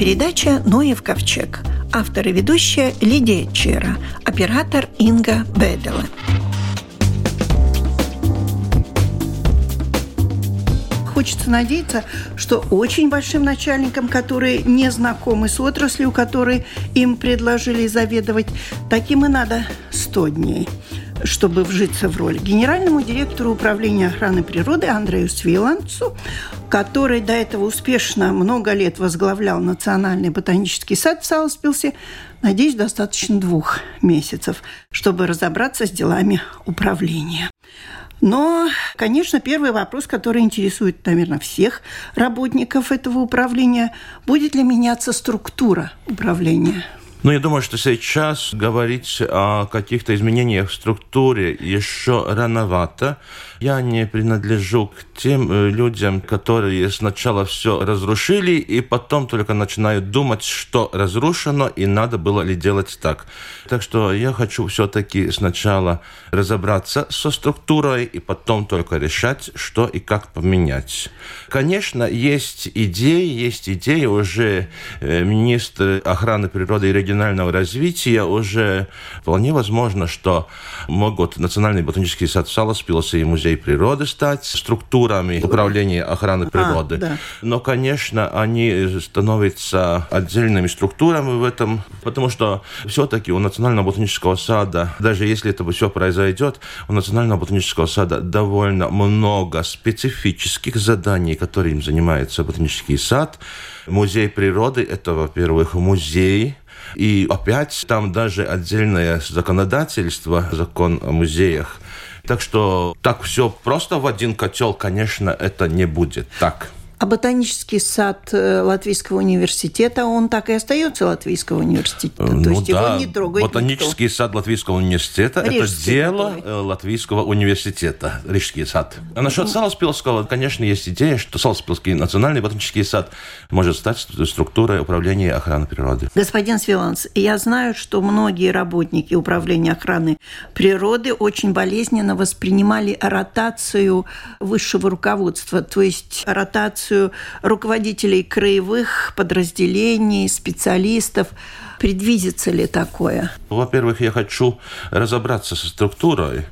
передача «Ноев ковчег». Автор и ведущая Лидия Чера, оператор Инга Бедела. хочется надеяться, что очень большим начальникам, которые не знакомы с отраслью, которые им предложили заведовать, таким и надо 100 дней чтобы вжиться в роль. Генеральному директору управления охраны природы Андрею Свиланцу, который до этого успешно много лет возглавлял Национальный ботанический сад в Сауспилсе, надеюсь, достаточно двух месяцев, чтобы разобраться с делами управления. Но, конечно, первый вопрос, который интересует, наверное, всех работников этого управления, будет ли меняться структура управления? Ну, я думаю, что сейчас говорить о каких-то изменениях в структуре еще рановато. Я не принадлежу к тем э, людям, которые сначала все разрушили и потом только начинают думать, что разрушено и надо было ли делать так. Так что я хочу все-таки сначала разобраться со структурой и потом только решать, что и как поменять. Конечно, есть идеи, есть идеи уже э, министр охраны природы и регионального развития уже вполне возможно, что могут Национальный ботанический сад Саласпилса и музей музей природы стать структурами управления охраны природы. А, да. Но, конечно, они становятся отдельными структурами в этом, потому что все-таки у Национального ботанического сада, даже если это все произойдет, у Национального ботанического сада довольно много специфических заданий, которыми занимается ботанический сад. Музей природы – это, во-первых, музей, и опять там даже отдельное законодательство, закон о музеях, так что так все просто в один котел, конечно, это не будет так. А ботанический сад э, Латвийского университета, он так и остается Латвийского университета? Ну, То есть да, его не трогает Ботанический никто. сад Латвийского университета – это дело который. Э, Латвийского университета, Рижский сад. А насчет ну. Саласпилского, конечно, есть идея, что Саласпилский национальный ботанический сад может стать структурой управления охраны природы. Господин Свиланс, я знаю, что многие работники управления охраны природы очень болезненно воспринимали ротацию высшего руководства, то есть ротацию позицию руководителей краевых подразделений, специалистов. Предвидится ли такое? Во-первых, я хочу разобраться со структурой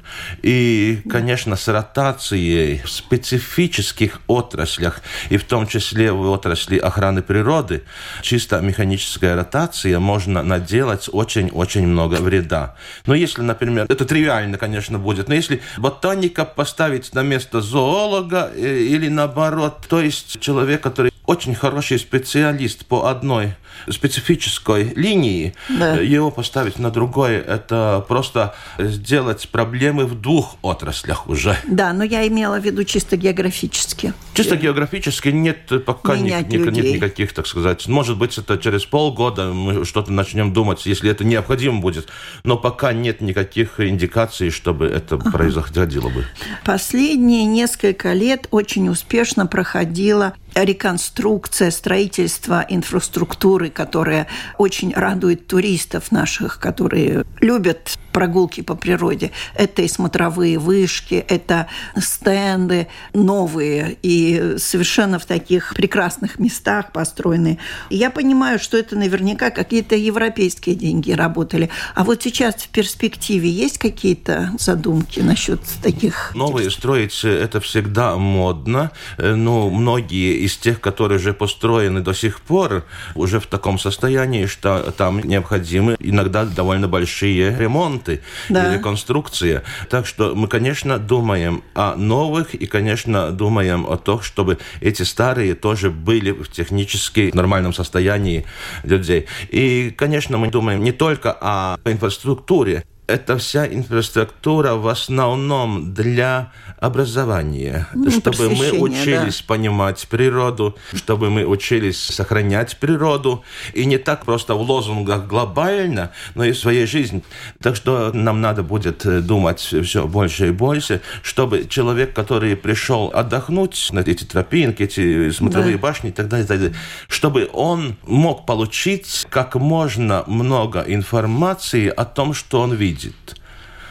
и, конечно, с ротацией в специфических отраслях, и в том числе в отрасли охраны природы, чисто механическая ротация можно наделать очень-очень много вреда. Но если, например, это тривиально, конечно, будет, но если ботаника поставить на место зоолога э, или наоборот, то есть человек, который очень хороший специалист по одной специфической линии, да. его поставить на другой, это просто сделать проблемы в двух отраслях уже. Да, но я имела в виду чисто географически. Чисто географически нет пока ни, ни, нет никаких, так сказать. Может быть, это через полгода мы что-то начнем думать, если это необходимо будет. Но пока нет никаких индикаций, чтобы это ага. происходило бы. Последние несколько лет очень успешно проходила реконструкция, строительство инфраструктуры, которая очень радует туристов наших, которые любят прогулки по природе. Это и смотровые вышки, это стенды новые и совершенно в таких прекрасных местах построенные. я понимаю, что это наверняка какие-то европейские деньги работали. А вот сейчас в перспективе есть какие-то задумки насчет таких? Новые строить – это всегда модно. Но многие из тех, которые уже построены до сих пор, уже в таком состоянии, что там необходимы иногда довольно большие ремонты ремонты да. и реконструкция. Так что мы, конечно, думаем о новых и, конечно, думаем о том, чтобы эти старые тоже были в технически нормальном состоянии людей. И, конечно, мы думаем не только о инфраструктуре, эта вся инфраструктура в основном для образования, ну, чтобы мы учились да. понимать природу, чтобы мы учились сохранять природу, и не так просто в лозунгах глобально, но и в своей жизни. Так что нам надо будет э, думать все больше и больше, чтобы человек, который пришел отдохнуть на эти тропинки, эти смотровые да. башни и так далее, и так далее, чтобы он мог получить как можно много информации о том, что он видит видит.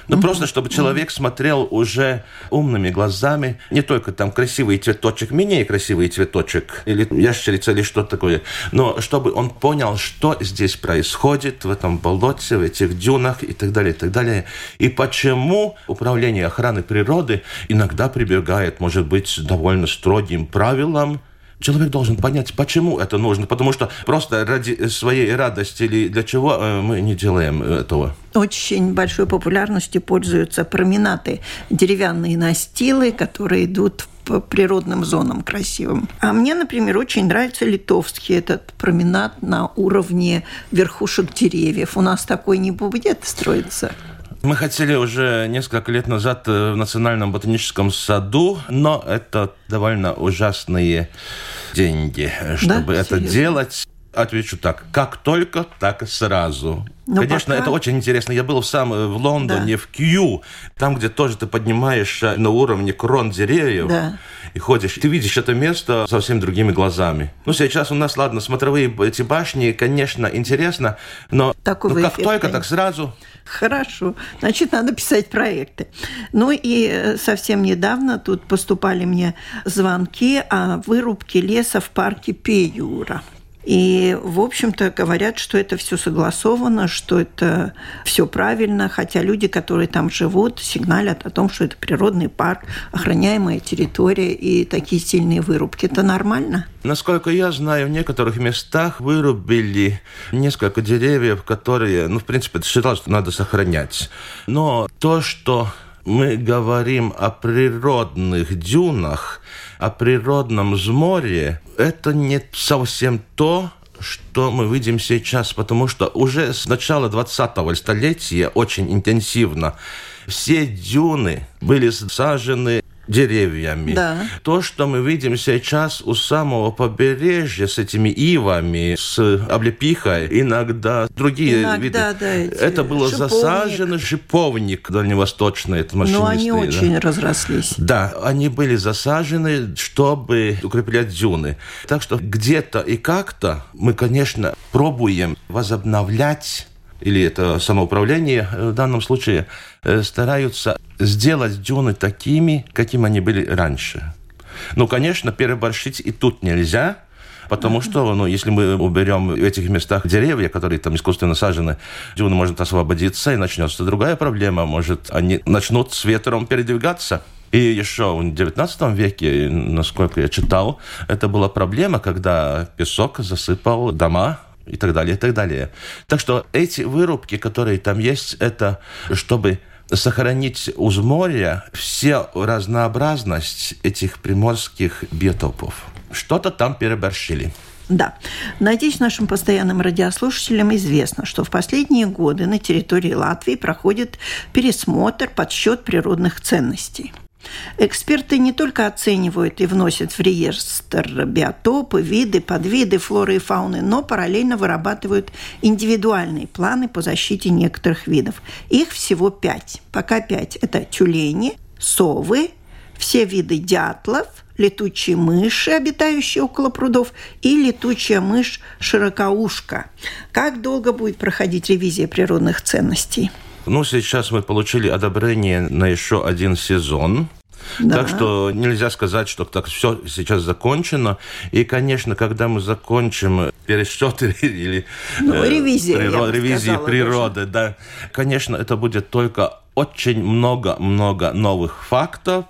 Ну, угу. просто чтобы человек смотрел уже умными глазами, не только там красивый цветочек, менее красивый цветочек, или ящерица, или что такое, но чтобы он понял, что здесь происходит в этом болоте, в этих дюнах и так далее, и так далее. И почему управление охраны природы иногда прибегает, может быть, довольно строгим правилам, Человек должен понять, почему это нужно, потому что просто ради своей радости или для чего э, мы не делаем этого. Очень большой популярностью пользуются променады, деревянные настилы, которые идут по природным зонам красивым. А мне, например, очень нравится литовский этот променад на уровне верхушек деревьев. У нас такой не будет строиться. Мы хотели уже несколько лет назад э, в Национальном ботаническом саду, но это довольно ужасные деньги, чтобы да? это Серьезно? делать. Отвечу так, как только, так и сразу. Но ну, Конечно, пока... это очень интересно. Я был сам э, в Лондоне, да. в Кью, там, где тоже ты поднимаешься на уровне крон деревьев да. и ходишь. Ты видишь это место совсем другими глазами. Ну, сейчас у нас, ладно, смотровые эти башни, конечно, интересно, но ну, как только, так сразу. Хорошо. Значит, надо писать проекты. Ну и э, совсем недавно тут поступали мне звонки о вырубке леса в парке Пеюра. И, в общем-то, говорят, что это все согласовано, что это все правильно, хотя люди, которые там живут, сигналят о том, что это природный парк, охраняемая территория и такие сильные вырубки. Это нормально? Насколько я знаю, в некоторых местах вырубили несколько деревьев, которые, ну, в принципе, считалось, что надо сохранять. Но то, что мы говорим о природных дюнах, о природном взморье, это не совсем то, что мы видим сейчас, потому что уже с начала 20-го столетия очень интенсивно все дюны были сажены деревьями. Да. То, что мы видим сейчас у самого побережья с этими ивами, с облепихой, иногда другие иногда, виды. Да, это было шиповник. засажено шиповник дальневосточный, это Но они да. очень разрослись. Да, они были засажены, чтобы укреплять дюны. Так что где-то и как-то мы, конечно, пробуем возобновлять или это самоуправление в данном случае, э, стараются сделать дюны такими, какими они были раньше. Ну, конечно, переборщить и тут нельзя, Потому что, ну, если мы уберем в этих местах деревья, которые там искусственно сажены, дюны может освободиться, и начнется другая проблема. Может, они начнут с ветром передвигаться. И еще в XIX веке, насколько я читал, это была проблема, когда песок засыпал дома, и так далее, и так далее. Так что эти вырубки, которые там есть, это чтобы сохранить у моря все разнообразность этих приморских биотопов. Что-то там переборщили. Да. Надеюсь, нашим постоянным радиослушателям известно, что в последние годы на территории Латвии проходит пересмотр, подсчет природных ценностей – Эксперты не только оценивают и вносят в реестр биотопы, виды, подвиды флоры и фауны, но параллельно вырабатывают индивидуальные планы по защите некоторых видов. Их всего пять. Пока пять. Это тюлени, совы, все виды дятлов, летучие мыши, обитающие около прудов, и летучая мышь широкоушка. Как долго будет проходить ревизия природных ценностей? Ну, сейчас мы получили одобрение на еще один сезон. Да. Так что нельзя сказать, что так все сейчас закончено. И, конечно, когда мы закончим пересчет или ну, э, ревизия, природ, ревизии природы, даже. да, конечно, это будет только очень много-много новых фактов,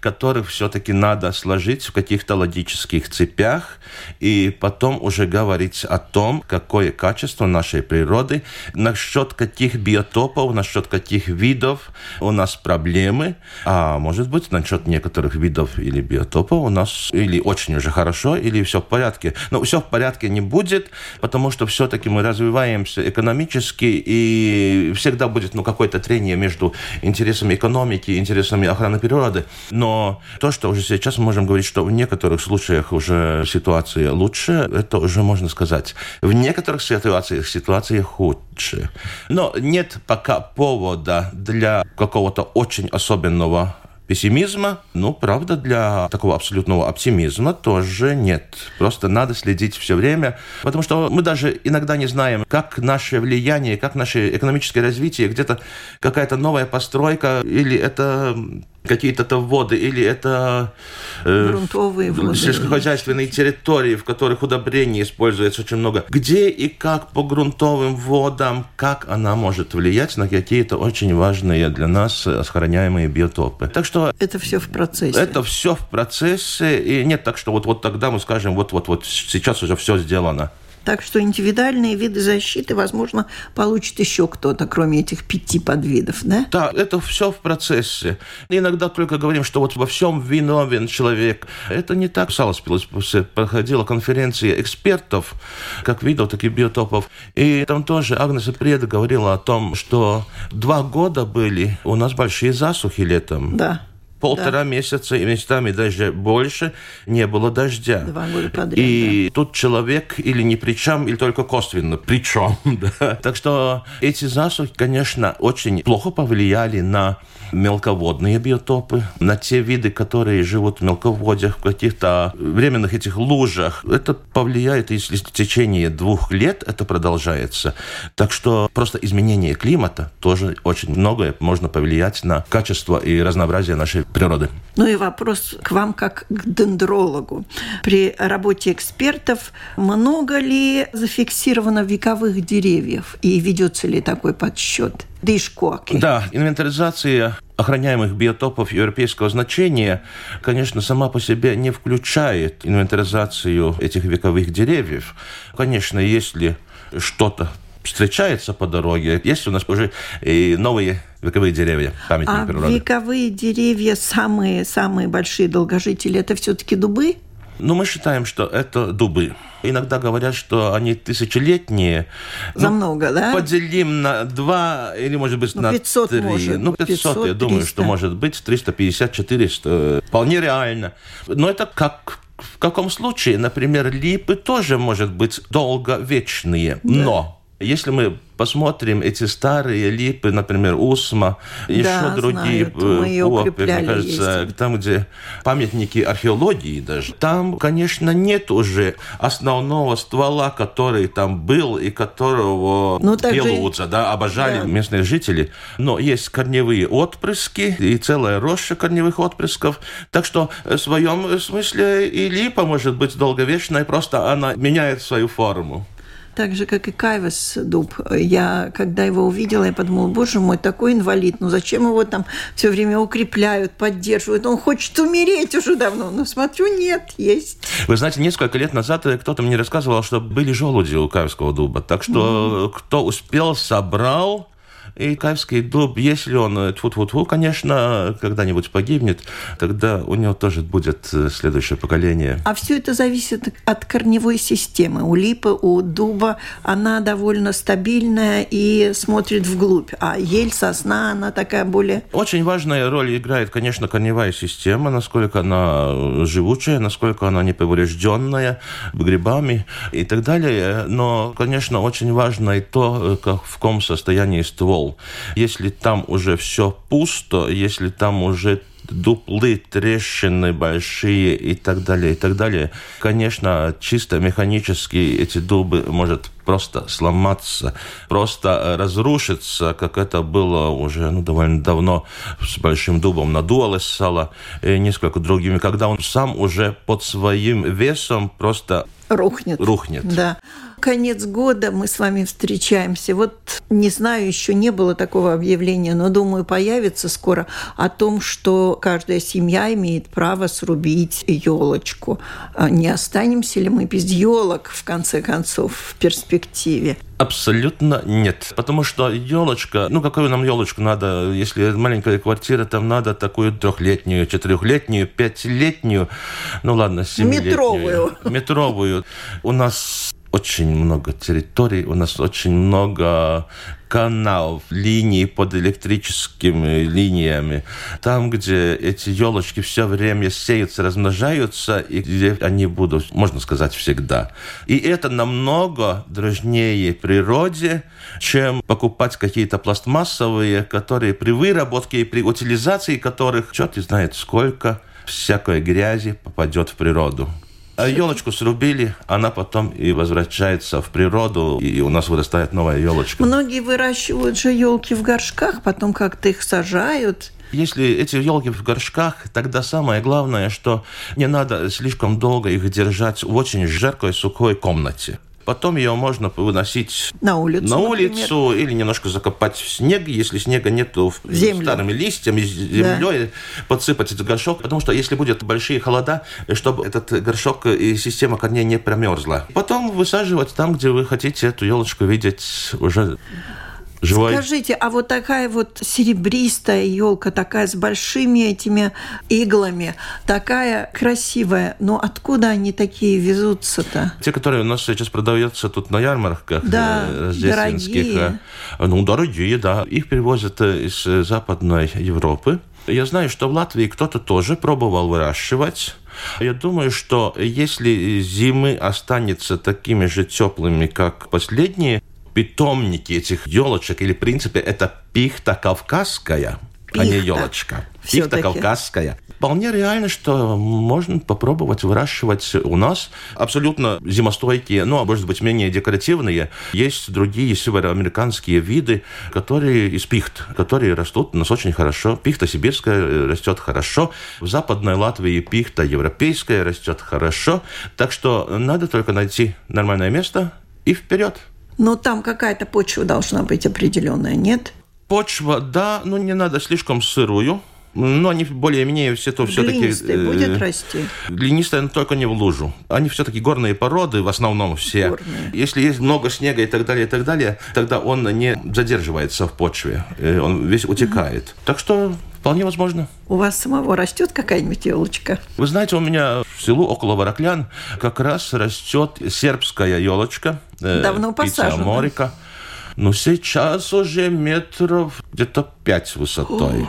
которых все-таки надо сложить в каких-то логических цепях и потом уже говорить о том, какое качество нашей природы, насчет каких биотопов, насчет каких видов у нас проблемы, а может быть насчет некоторых видов или биотопов у нас или очень уже хорошо, или все в порядке. Но все в порядке не будет, потому что все-таки мы развиваемся экономически, и всегда будет ну, какое-то трение между интересами экономики и интересами охраны природы. Но то, что уже сейчас мы можем говорить, что в некоторых случаях уже ситуация лучше, это уже можно сказать. В некоторых ситуациях ситуация худше. Но нет пока повода для какого-то очень особенного пессимизма. Ну, правда, для такого абсолютного оптимизма тоже нет. Просто надо следить все время, потому что мы даже иногда не знаем, как наше влияние, как наше экономическое развитие, где-то какая-то новая постройка, или это какие-то воды, или это э, грунтовые воды. сельскохозяйственные территории, в которых удобрений используется очень много. Где и как по грунтовым водам, как она может влиять на какие-то очень важные для нас сохраняемые биотопы. Так что это все в процессе. Это все в процессе, и нет так, что вот, вот тогда мы скажем, вот-вот-вот сейчас уже все сделано. Так что индивидуальные виды защиты, возможно, получит еще кто-то, кроме этих пяти подвидов, да? Да, это все в процессе. Иногда только говорим, что вот во всем виновен человек. Это не так. Саласпилс проходила конференция экспертов, как видов, так и биотопов. И там тоже Агнеса Преда говорила о том, что два года были у нас большие засухи летом. Да полтора да. месяца и местами даже больше не было дождя. Два года подряд. И да. тут человек или не при чем, или только косвенно при чем. Да. Так что эти засухи, конечно, очень плохо повлияли на мелководные биотопы, на те виды, которые живут в мелководьях, в каких-то временных этих лужах. Это повлияет, если в течение двух лет это продолжается. Так что просто изменение климата тоже очень многое можно повлиять на качество и разнообразие нашей природы. Ну и вопрос к вам как к дендрологу. При работе экспертов много ли зафиксировано вековых деревьев и ведется ли такой подсчет? Дышкоки. Да, инвентаризация охраняемых биотопов европейского значения, конечно, сама по себе не включает инвентаризацию этих вековых деревьев. Конечно, если что-то встречается по дороге. Есть у нас уже и новые вековые деревья, памятники а природы. вековые деревья, самые, самые большие долгожители, это все-таки дубы? Ну, мы считаем, что это дубы. Иногда говорят, что они тысячелетние. За ну, много, да? Поделим на два или, может быть, ну, на 500 три. Может. Ну, 500, 500 я думаю, что может быть 350, 400. Вполне реально. Но это как в каком случае, например, липы тоже, может быть, долговечные, да. но если мы посмотрим эти старые липы, например, Усма, да, еще другие попы, мне кажется, есть. там, где памятники археологии даже, там, конечно, нет уже основного ствола, который там был и которого ну, Белудза, же... да, обожали да. местные жители. Но есть корневые отпрыски и целая роща корневых отпрысков. Так что в своем смысле и липа может быть долговечной, просто она меняет свою форму так же, как и Кайвас дуб. Я, когда его увидела, я подумала, боже мой, такой инвалид, ну зачем его там все время укрепляют, поддерживают? Он хочет умереть уже давно. Но смотрю, нет, есть. Вы знаете, несколько лет назад кто-то мне рассказывал, что были желуди у Кайвского дуба. Так что mm-hmm. кто успел, собрал, и Каевский дуб, если он, тьфу-тьфу-тьфу, конечно, когда-нибудь погибнет, тогда у него тоже будет э, следующее поколение. А все это зависит от корневой системы. У липы, у дуба она довольно стабильная и смотрит вглубь. А ель, сосна, она такая более... Очень важная роль играет, конечно, корневая система, насколько она живучая, насколько она неповрежденная грибами и так далее. Но, конечно, очень важно и то, э, как, в каком состоянии ствол если там уже все пусто, если там уже дуплы, трещины большие и так далее, и так далее. Конечно, чисто механически эти дубы может просто сломаться, просто разрушиться, как это было уже ну, довольно давно с Большим дубом на Дуалессала и несколько другими, когда он сам уже под своим весом просто рухнет. Рухнет. Да. Конец года мы с вами встречаемся. Вот не знаю, еще не было такого объявления, но думаю, появится скоро о том, что каждая семья имеет право срубить елочку. А не останемся ли мы без елок, в конце концов, в перспективе? Абсолютно нет. Потому что елочка, ну какую нам елочку надо, если маленькая квартира, там надо такую трехлетнюю, четырехлетнюю, пятилетнюю, ну ладно, семилетнюю. Метровую. Метровую. У нас очень много территорий, у нас очень много каналов, линий под электрическими линиями. Там, где эти елочки все время сеются, размножаются, и где они будут, можно сказать, всегда. И это намного дружнее природе, чем покупать какие-то пластмассовые, которые при выработке и при утилизации которых, черт знает сколько всякой грязи попадет в природу. А елочку срубили, она потом и возвращается в природу, и у нас вырастает новая елочка. Многие выращивают же елки в горшках, потом как-то их сажают. Если эти елки в горшках, тогда самое главное, что не надо слишком долго их держать в очень жаркой сухой комнате. Потом ее можно выносить на улицу, на улицу или немножко закопать в снег, если снега нету Землю. старыми листьями, землей, да. подсыпать этот горшок, потому что если будет большие холода, чтобы этот горшок и система корней не промерзла. Потом высаживать там, где вы хотите эту елочку видеть уже живой. Скажите, а вот такая вот серебристая елка, такая с большими этими иглами, такая красивая, но откуда они такие везутся-то? Те, которые у нас сейчас продаются тут на ярмарках да, э, рождественских. Дорогие. Э, ну, дорогие, да. Их привозят э, из Западной Европы. Я знаю, что в Латвии кто-то тоже пробовал выращивать. Я думаю, что если зимы останется такими же теплыми, как последние, питомники этих елочек, или в принципе это пихта кавказская, пихта. а не елочка. Пихта кавказская. Вполне реально, что можно попробовать выращивать у нас абсолютно зимостойкие, ну, а может быть, менее декоративные. Есть другие североамериканские виды, которые из пихт, которые растут у нас очень хорошо. Пихта сибирская растет хорошо. В Западной Латвии пихта европейская растет хорошо. Так что надо только найти нормальное место и вперед. Но там какая-то почва должна быть определенная, нет? Почва, да, но не надо слишком сырую. Но они более-менее все то все-таки... Глинистые э, будет расти? Глинистые, но только не в лужу. Они все-таки горные породы, в основном все. Горные. Если есть много снега и так далее, и так далее, тогда он не задерживается в почве. Э, он весь утекает. Угу. Так что Вполне возможно. У вас самого растет какая-нибудь елочка? Вы знаете, у меня в селу около Вороклян как раз растет сербская елочка. Э, Давно посажена. Морика. Ну, сейчас уже метров где-то пять высотой.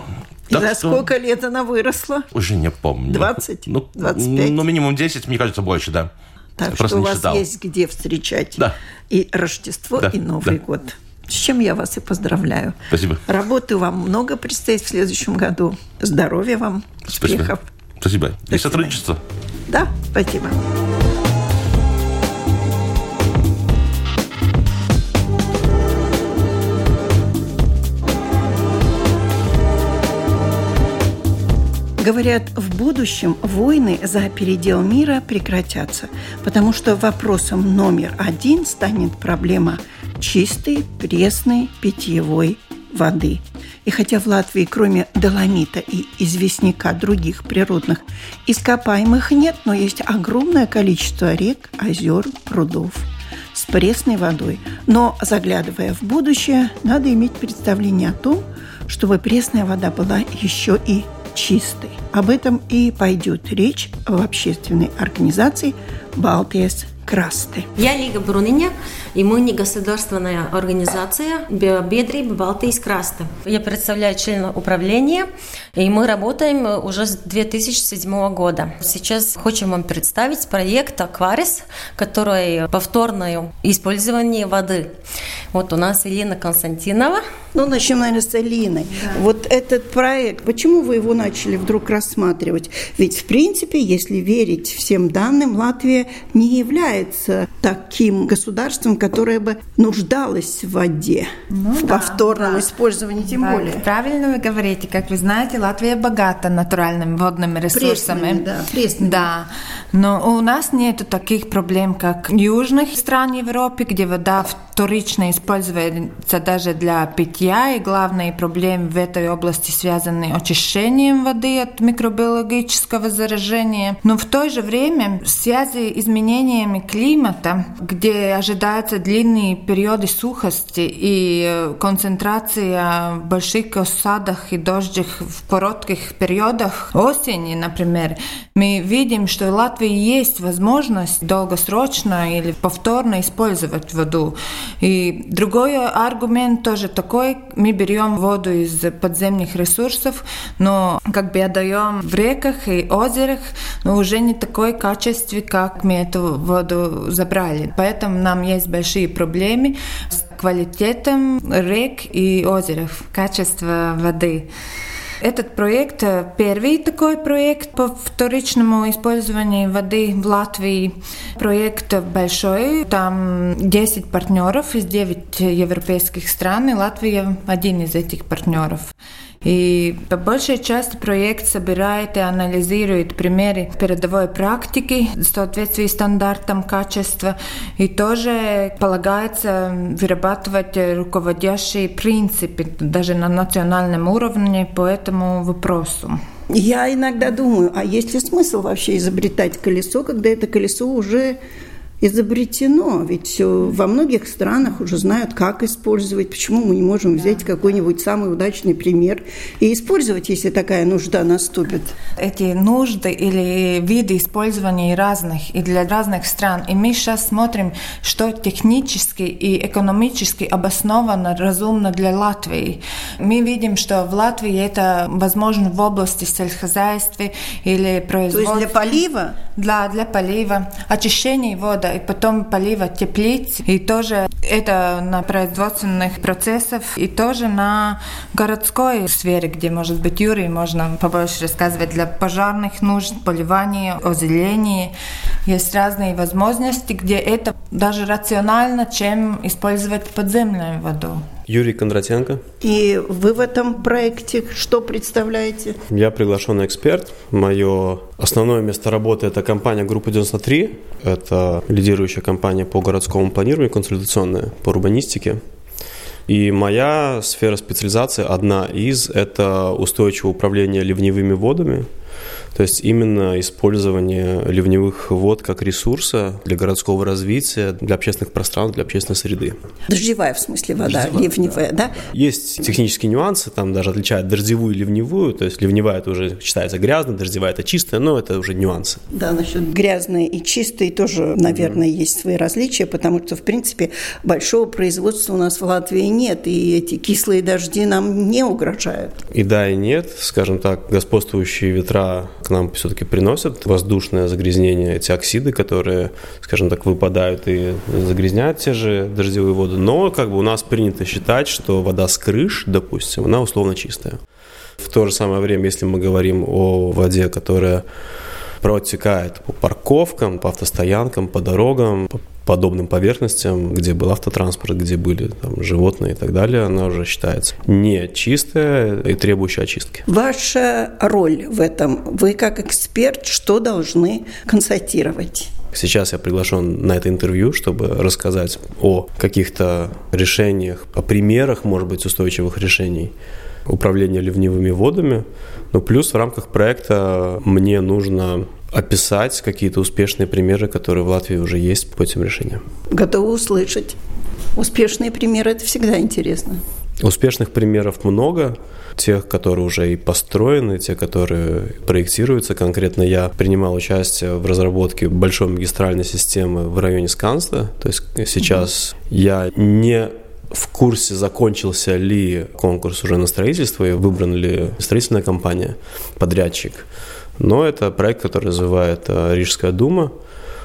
И за что... сколько лет она выросла? Уже не помню. 20? Ну, 25? Ну, минимум 10, мне кажется, больше, да. Так что у вас считал. есть где встречать да. и Рождество, да. и Новый да. год. С чем я вас и поздравляю. Спасибо. Работы вам много предстоит в следующем году. Здоровья вам, успехов. Спасибо. Спасибо. И сотрудничество. Да, спасибо. Говорят, в будущем войны за передел мира прекратятся, потому что вопросом номер один станет проблема чистой, пресной питьевой воды. И хотя в Латвии кроме доломита и известняка других природных ископаемых нет, но есть огромное количество рек, озер, прудов с пресной водой. Но заглядывая в будущее, надо иметь представление о том, чтобы пресная вода была еще и чистой. Об этом и пойдет речь в общественной организации «Балтиес Красты». Я Лига Бруниня, и мы не государственная организация Биобедриб Балтийск Краста. Я представляю члена управления, и мы работаем уже с 2007 года. Сейчас хотим вам представить проект «Акварис», который повторное использование воды. Вот у нас Елена Константинова. Ну, начнем, наверное, с Элины. Да. Вот этот проект, почему вы его начали вдруг рассматривать? Ведь, в принципе, если верить всем данным, Латвия не является таким государством, которое бы нуждалось в воде, ну, в да, повторном да. использовании тем да, более. Правильно вы говорите. Как вы знаете, Латвия богата натуральными водными ресурсами. Пресными, да, пресными. Да. Но у нас нет таких проблем, как в южных стран Европы, где вода вторично используется даже для питья, и главные проблемы в этой области связаны с очищением воды от микробиологического заражения. Но в то же время в связи с изменениями климата, где ожидаются длинные периоды сухости и концентрация в больших осадах и дождях в коротких периодах осени, например, мы видим, что в Латвии есть возможность долгосрочно или повторно использовать воду. И другой аргумент тоже такой, мы берем воду из подземных ресурсов, но как бы отдаем в реках и озерах, но уже не такой качестве, как мы эту воду забрали. Поэтому нам есть большие проблемы с квалитетом рек и озеров, качество воды. Этот проект э, первый такой проект по вторичному использованию воды в Латвии. Проект большой, там 10 партнеров из 9 европейских стран, и Латвия один из этих партнеров. И по большей части проект собирает и анализирует примеры передовой практики в соответствии стандартам качества и тоже полагается вырабатывать руководящие принципы даже на национальном уровне по этому вопросу. Я иногда думаю, а есть ли смысл вообще изобретать колесо, когда это колесо уже изобретено. Ведь во многих странах уже знают, как использовать. Почему мы не можем взять какой-нибудь самый удачный пример и использовать, если такая нужда наступит? Эти нужды или виды использования разных и для разных стран. И мы сейчас смотрим, что технически и экономически обоснованно, разумно для Латвии. Мы видим, что в Латвии это возможно в области сельскохозяйства или производства. То есть для полива? Для, для полива. Очищение воды и потом полива теплиц, и тоже это на производственных процессах, и тоже на городской сфере, где, может быть, Юрий, можно побольше рассказывать для пожарных нужд, поливания, озеленения. Есть разные возможности, где это даже рационально, чем использовать подземную воду. Юрий Кондратенко. И вы в этом проекте что представляете? Я приглашенный эксперт. Мое основное место работы – это компания Группа 93. Это лидирующая компания по городскому планированию, консультационная по урбанистике. И моя сфера специализации, одна из, это устойчивое управление ливневыми водами – то есть именно использование ливневых вод как ресурса для городского развития, для общественных пространств, для общественной среды. Дождевая, в смысле, вода, Дождевая, ливневая, да. да? Есть технические нюансы, там даже отличают дождевую и ливневую, то есть ливневая это уже считается грязной, дождевая это чистая, но это уже нюансы. Да, насчет грязной и чистой тоже, наверное, mm-hmm. есть свои различия, потому что, в принципе, большого производства у нас в Латвии нет, и эти кислые дожди нам не угрожают. И да, и нет, скажем так, господствующие ветра к нам все-таки приносят воздушное загрязнение, эти оксиды, которые, скажем так, выпадают и загрязняют те же дождевые воды. Но как бы у нас принято считать, что вода с крыш, допустим, она условно чистая. В то же самое время, если мы говорим о воде, которая протекает по парковкам, по автостоянкам, по дорогам, по подобным поверхностям, где был автотранспорт, где были там, животные и так далее, она уже считается не чистая и требующая очистки. Ваша роль в этом, вы как эксперт, что должны констатировать? Сейчас я приглашен на это интервью, чтобы рассказать о каких-то решениях, о примерах, может быть, устойчивых решений управления ливневыми водами. Но плюс в рамках проекта мне нужно описать какие-то успешные примеры, которые в Латвии уже есть по этим решениям. Готовы услышать. Успешные примеры – это всегда интересно. Успешных примеров много, тех, которые уже и построены, те, которые проектируются. Конкретно я принимал участие в разработке большой магистральной системы в районе Сканста. То есть сейчас mm-hmm. я не в курсе, закончился ли конкурс уже на строительство и выбрана ли строительная компания, подрядчик. Но это проект, который развивает э, Рижская дума,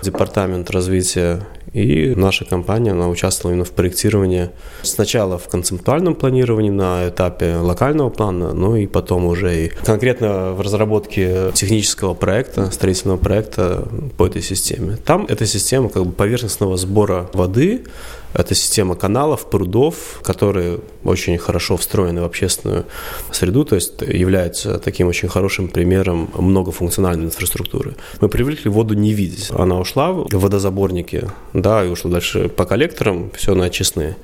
департамент развития и наша компания, она участвовала именно в проектировании сначала в концептуальном планировании на этапе локального плана, но и потом уже и конкретно в разработке технического проекта, строительного проекта по этой системе. Там эта система как бы поверхностного сбора воды, это система каналов, прудов, которые очень хорошо встроены в общественную среду, то есть является таким очень хорошим примером многофункциональной инфраструктуры. Мы привыкли воду не видеть. Она ушла в водозаборники, да, и ушла дальше по коллекторам, все на очистные.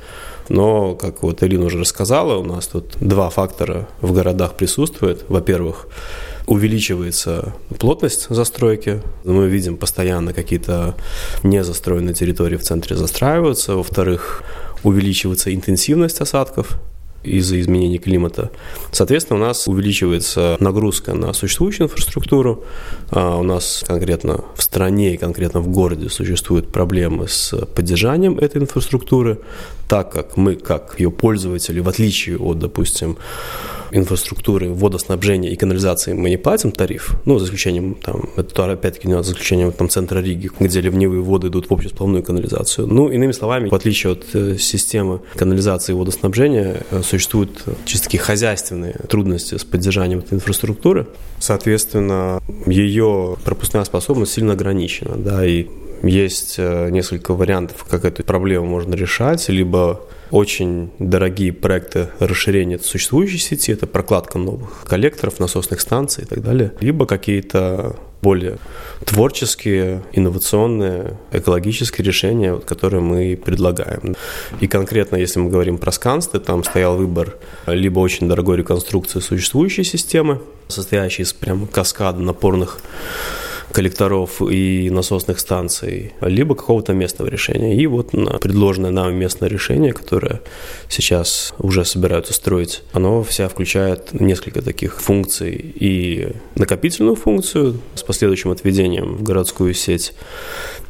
Но, как вот Элина уже рассказала, у нас тут два фактора в городах присутствуют. Во-первых, увеличивается плотность застройки. Мы видим постоянно какие-то незастроенные территории в центре застраиваются. Во-вторых, увеличивается интенсивность осадков. из-за изменений климата. Соответственно, у нас увеличивается нагрузка на существующую инфраструктуру. А у нас конкретно в стране и конкретно в городе существуют проблемы с поддержанием этой инфраструктуры, так как мы, как ее пользователи, в отличие от, допустим, инфраструктуры водоснабжения и канализации мы не платим тариф, ну, за исключением, там, это опять-таки не за исключением там, центра Риги, где ливневые воды идут в общесплавную канализацию. Ну, иными словами, в отличие от э, системы канализации и водоснабжения, э, существуют чисто такие хозяйственные трудности с поддержанием этой инфраструктуры. Соответственно, ее пропускная способность сильно ограничена, да, и есть э, несколько вариантов, как эту проблему можно решать, либо очень дорогие проекты расширения существующей сети, это прокладка новых коллекторов, насосных станций и так далее, либо какие-то более творческие, инновационные, экологические решения, которые мы предлагаем. И конкретно, если мы говорим про скансты, там стоял выбор либо очень дорогой реконструкции существующей системы, состоящей из прям каскада напорных коллекторов и насосных станций, либо какого-то местного решения. И вот на предложенное нам местное решение, которое сейчас уже собираются строить, оно вся включает несколько таких функций и накопительную функцию с последующим отведением в городскую сеть,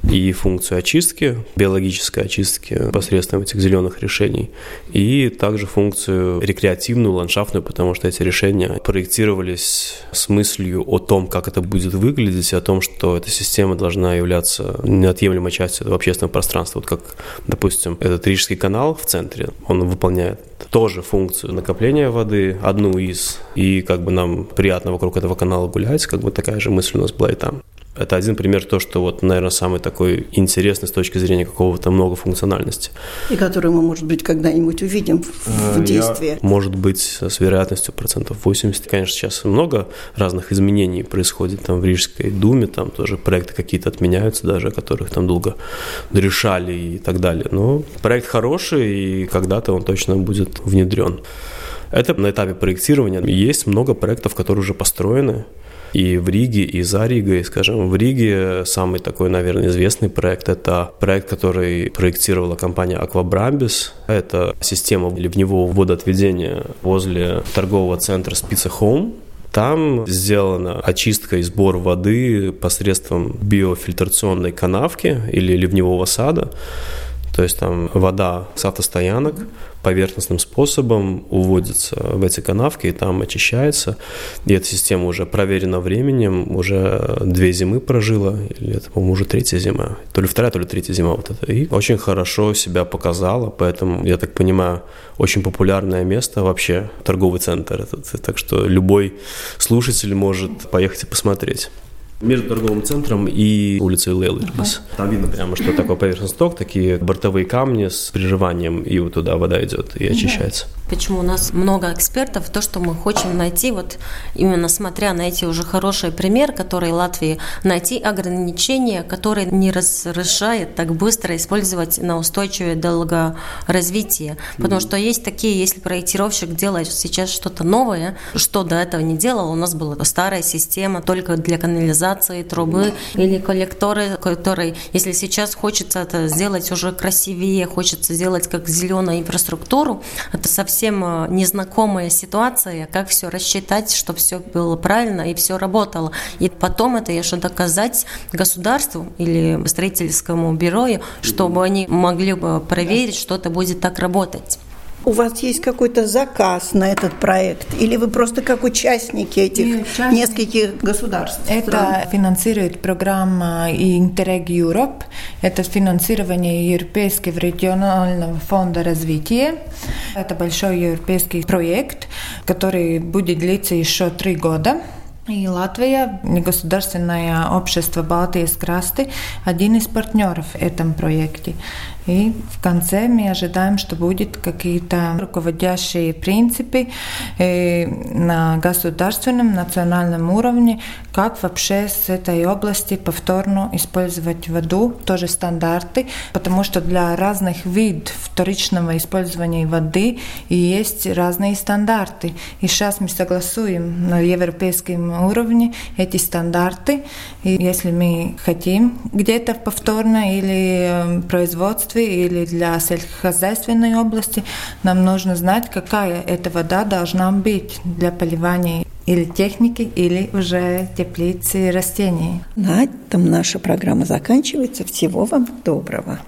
и функцию очистки, биологической очистки посредством этих зеленых решений, и также функцию рекреативную, ландшафтную, потому что эти решения проектировались с мыслью о том, как это будет выглядеть, о том, что эта система должна являться неотъемлемой частью этого общественного пространства. Вот как, допустим, этот Рижский канал в центре, он выполняет тоже функцию накопления воды, одну из, и как бы нам приятно вокруг этого канала гулять, как бы такая же мысль у нас была и там. Это один пример то, что вот, наверное, самый такой интересный с точки зрения какого-то многофункциональности. И который мы, может быть, когда-нибудь увидим в, в действии. Я, может быть, с вероятностью процентов 80. Конечно, сейчас много разных изменений происходит там в Рижской думе, там тоже проекты какие-то отменяются даже, о которых там долго решали и так далее. Но проект хороший, и когда-то он точно будет внедрен. Это на этапе проектирования. Есть много проектов, которые уже построены, и в Риге, и за Ригой. Скажем, в Риге самый такой, наверное, известный проект – это проект, который проектировала компания Aquabrambis. Это система ливневого водоотведения возле торгового центра Spitze Home. Там сделана очистка и сбор воды посредством биофильтрационной канавки или ливневого сада. То есть там вода с автостоянок поверхностным способом уводится в эти канавки и там очищается. И эта система уже проверена временем, уже две зимы прожила, или это, по-моему, уже третья зима. То ли вторая, то ли третья зима вот это. И очень хорошо себя показала, поэтому, я так понимаю, очень популярное место вообще, торговый центр этот. Так что любой слушатель может поехать и посмотреть между торговым центром и улицей Лейлербас. Uh-huh. Там видно прямо, что такое поверхностный ток, такие бортовые камни с приживанием, и вот туда вода идет и очищается. Почему у нас много экспертов, то, что мы хотим найти, вот именно смотря на эти уже хорошие примеры, которые Латвии, найти ограничения, которые не разрешают так быстро использовать на устойчивое долгоразвитие. Потому что есть такие, если проектировщик делает сейчас что-то новое, что до этого не делал, у нас была старая система только для канализации, трубы или коллекторы, которые, если сейчас хочется это сделать уже красивее, хочется сделать как зеленую инфраструктуру, это совсем совсем э, незнакомая ситуация, как все рассчитать, чтобы все было правильно и все работало. И потом это еще доказать государству или строительскому бюро, чтобы они могли бы проверить, что это будет так работать. У вас есть какой-то заказ на этот проект? Или вы просто как участники этих Нет, нескольких государств? Это финансирует программа Interreg Europe. Это финансирование Европейского регионального фонда развития. Это большой европейский проект, который будет длиться еще три года. И Латвия, негосударственное общество Балтийск Красты, один из партнеров в этом проекте. И в конце мы ожидаем, что будут какие-то руководящие принципы э, на государственном, национальном уровне, как вообще с этой области повторно использовать воду, тоже стандарты, потому что для разных видов вторичного использования воды есть разные стандарты. И сейчас мы согласуем на уровне эти стандарты. И если мы хотим где-то повторно или в производстве, или для сельскохозяйственной области, нам нужно знать, какая эта вода должна быть для поливания или техники, или уже теплицы растений. На этом наша программа заканчивается. Всего вам доброго.